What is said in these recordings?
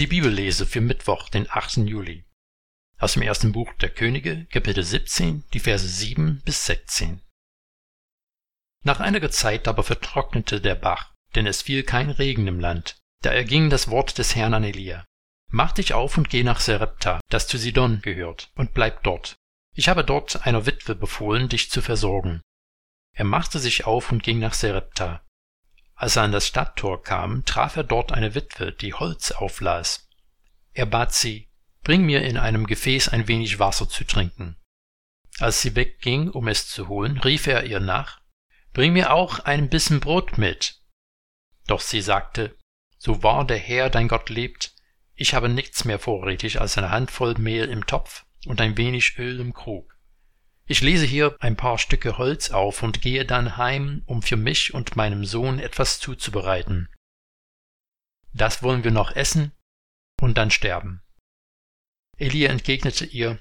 Die Bibellese für Mittwoch, den 8. Juli. Aus dem ersten Buch der Könige, Kapitel 17, die Verse 7 bis 16. Nach einiger Zeit aber vertrocknete der Bach, denn es fiel kein Regen im Land. Da erging das Wort des Herrn an Elia. Mach dich auf und geh nach Serepta, das zu Sidon gehört, und bleib dort. Ich habe dort einer Witwe befohlen, dich zu versorgen. Er machte sich auf und ging nach Serepta. Als er an das Stadttor kam, traf er dort eine Witwe, die Holz auflas. Er bat sie, bring mir in einem Gefäß ein wenig Wasser zu trinken. Als sie wegging, um es zu holen, rief er ihr nach, bring mir auch ein Bissen Brot mit. Doch sie sagte, so wahr der Herr dein Gott lebt, ich habe nichts mehr vorrätig als eine Handvoll Mehl im Topf und ein wenig Öl im Krug. Ich lese hier ein paar Stücke Holz auf und gehe dann heim, um für mich und meinem Sohn etwas zuzubereiten. Das wollen wir noch essen und dann sterben. Elia entgegnete ihr,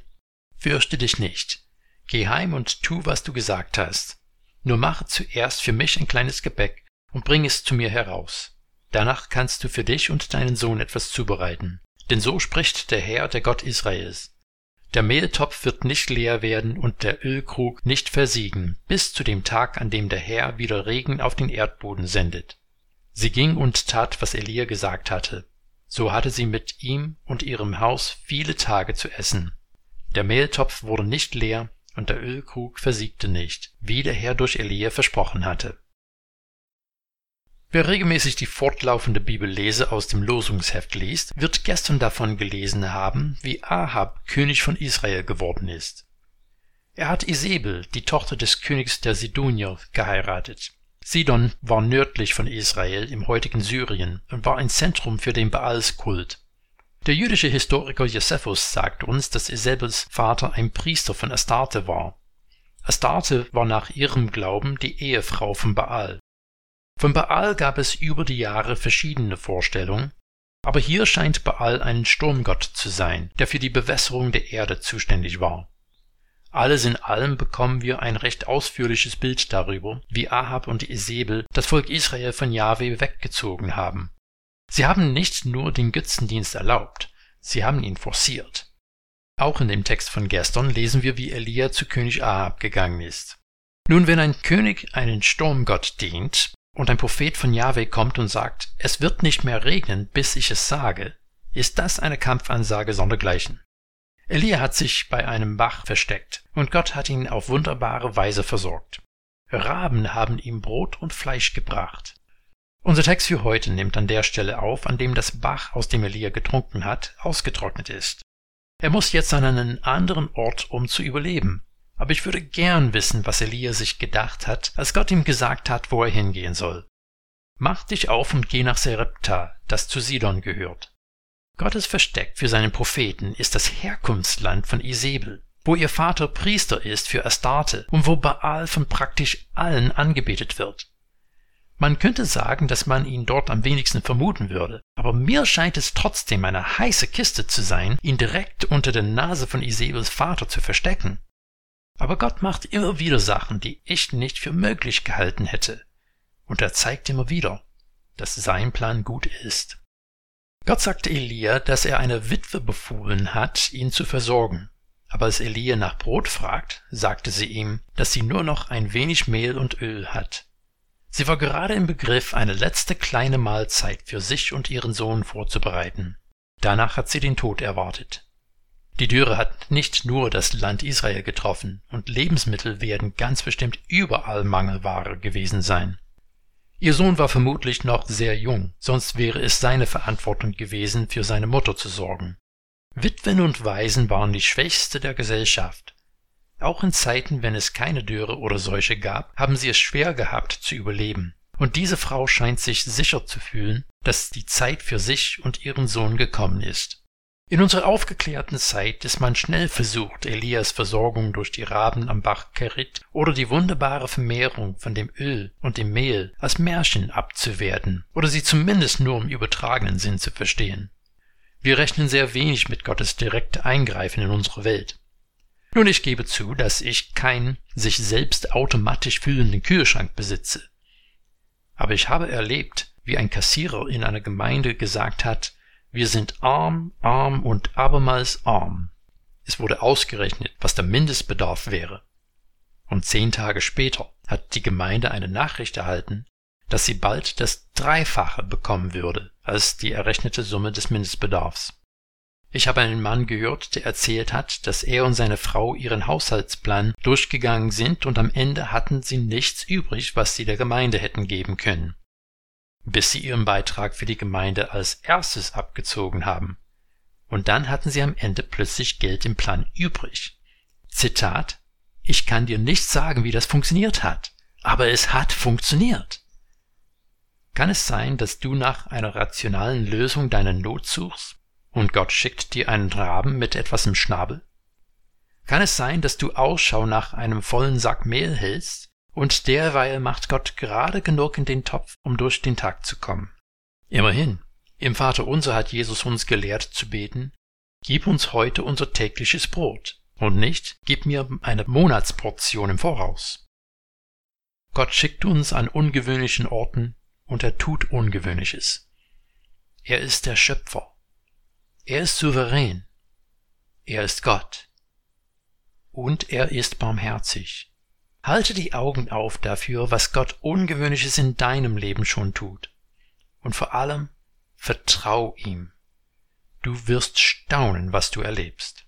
Fürchte dich nicht, geh heim und tu, was du gesagt hast. Nur mache zuerst für mich ein kleines Gebäck und bring es zu mir heraus. Danach kannst du für dich und deinen Sohn etwas zubereiten. Denn so spricht der Herr, der Gott Israels. Der Mehltopf wird nicht leer werden und der Ölkrug nicht versiegen, bis zu dem Tag, an dem der Herr wieder Regen auf den Erdboden sendet. Sie ging und tat, was Elia gesagt hatte. So hatte sie mit ihm und ihrem Haus viele Tage zu essen. Der Mehltopf wurde nicht leer und der Ölkrug versiegte nicht, wie der Herr durch Elia versprochen hatte. Wer regelmäßig die fortlaufende Bibellese aus dem Losungsheft liest, wird gestern davon gelesen haben, wie Ahab König von Israel geworden ist. Er hat Isabel, die Tochter des Königs der Sidonier, geheiratet. Sidon war nördlich von Israel im heutigen Syrien und war ein Zentrum für den Baalskult. Der jüdische Historiker Josephus sagt uns, dass Isabels Vater ein Priester von Astarte war. Astarte war nach ihrem Glauben die Ehefrau von Baal. Von Baal gab es über die Jahre verschiedene Vorstellungen, aber hier scheint Baal ein Sturmgott zu sein, der für die Bewässerung der Erde zuständig war. Alles in allem bekommen wir ein recht ausführliches Bild darüber, wie Ahab und Isabel das Volk Israel von Jahwe weggezogen haben. Sie haben nicht nur den Götzendienst erlaubt, sie haben ihn forciert. Auch in dem Text von gestern lesen wir, wie Elia zu König Ahab gegangen ist. Nun, wenn ein König einen Sturmgott dient, und ein Prophet von Yahweh kommt und sagt, es wird nicht mehr regnen, bis ich es sage, ist das eine Kampfansage sondergleichen. Elia hat sich bei einem Bach versteckt, und Gott hat ihn auf wunderbare Weise versorgt. Raben haben ihm Brot und Fleisch gebracht. Unser Text für heute nimmt an der Stelle auf, an dem das Bach, aus dem Elia getrunken hat, ausgetrocknet ist. Er muss jetzt an einen anderen Ort, um zu überleben. Aber ich würde gern wissen, was Elia sich gedacht hat, als Gott ihm gesagt hat, wo er hingehen soll. Mach dich auf und geh nach Serepta, das zu Sidon gehört. Gottes Versteck für seinen Propheten ist das Herkunftsland von Isabel, wo ihr Vater Priester ist für Astarte und wo Baal von praktisch allen angebetet wird. Man könnte sagen, dass man ihn dort am wenigsten vermuten würde, aber mir scheint es trotzdem eine heiße Kiste zu sein, ihn direkt unter der Nase von Isabels Vater zu verstecken. Aber Gott macht immer wieder Sachen, die ich nicht für möglich gehalten hätte. Und er zeigt immer wieder, dass sein Plan gut ist. Gott sagte Elia, dass er eine Witwe befohlen hat, ihn zu versorgen. Aber als Elia nach Brot fragt, sagte sie ihm, dass sie nur noch ein wenig Mehl und Öl hat. Sie war gerade im Begriff, eine letzte kleine Mahlzeit für sich und ihren Sohn vorzubereiten. Danach hat sie den Tod erwartet. Die Dürre hat nicht nur das Land Israel getroffen, und Lebensmittel werden ganz bestimmt überall Mangelware gewesen sein. Ihr Sohn war vermutlich noch sehr jung, sonst wäre es seine Verantwortung gewesen, für seine Mutter zu sorgen. Witwen und Waisen waren die Schwächste der Gesellschaft. Auch in Zeiten, wenn es keine Dürre oder Seuche gab, haben sie es schwer gehabt zu überleben. Und diese Frau scheint sich sicher zu fühlen, dass die Zeit für sich und ihren Sohn gekommen ist. In unserer aufgeklärten Zeit ist man schnell versucht, Elias Versorgung durch die Raben am Bach Kerit oder die wunderbare Vermehrung von dem Öl und dem Mehl als Märchen abzuwerten oder sie zumindest nur im übertragenen Sinn zu verstehen. Wir rechnen sehr wenig mit Gottes direkte Eingreifen in unsere Welt. Nun, ich gebe zu, dass ich keinen sich selbst automatisch fühlenden Kühlschrank besitze. Aber ich habe erlebt, wie ein Kassierer in einer Gemeinde gesagt hat, Wir sind arm, arm und abermals arm. Es wurde ausgerechnet, was der Mindestbedarf wäre. Und zehn Tage später hat die Gemeinde eine Nachricht erhalten, dass sie bald das Dreifache bekommen würde als die errechnete Summe des Mindestbedarfs. Ich habe einen Mann gehört, der erzählt hat, dass er und seine Frau ihren Haushaltsplan durchgegangen sind und am Ende hatten sie nichts übrig, was sie der Gemeinde hätten geben können. Bis sie ihren Beitrag für die Gemeinde als erstes abgezogen haben. Und dann hatten sie am Ende plötzlich Geld im Plan übrig. Zitat Ich kann dir nicht sagen, wie das funktioniert hat, aber es hat funktioniert. Kann es sein, dass du nach einer rationalen Lösung deiner Not suchst und Gott schickt dir einen Raben mit etwas im Schnabel? Kann es sein, dass du Ausschau nach einem vollen Sack Mehl hältst und derweil macht Gott gerade genug in den Topf, um durch den Tag zu kommen? Immerhin, im Vater unser hat Jesus uns gelehrt zu beten, Gib uns heute unser tägliches Brot und nicht, gib mir eine Monatsportion im Voraus. Gott schickt uns an ungewöhnlichen Orten und er tut Ungewöhnliches. Er ist der Schöpfer er ist souverän. Er ist Gott. Und er ist barmherzig. Halte die Augen auf dafür, was Gott Ungewöhnliches in deinem Leben schon tut. Und vor allem vertrau ihm. Du wirst staunen, was du erlebst.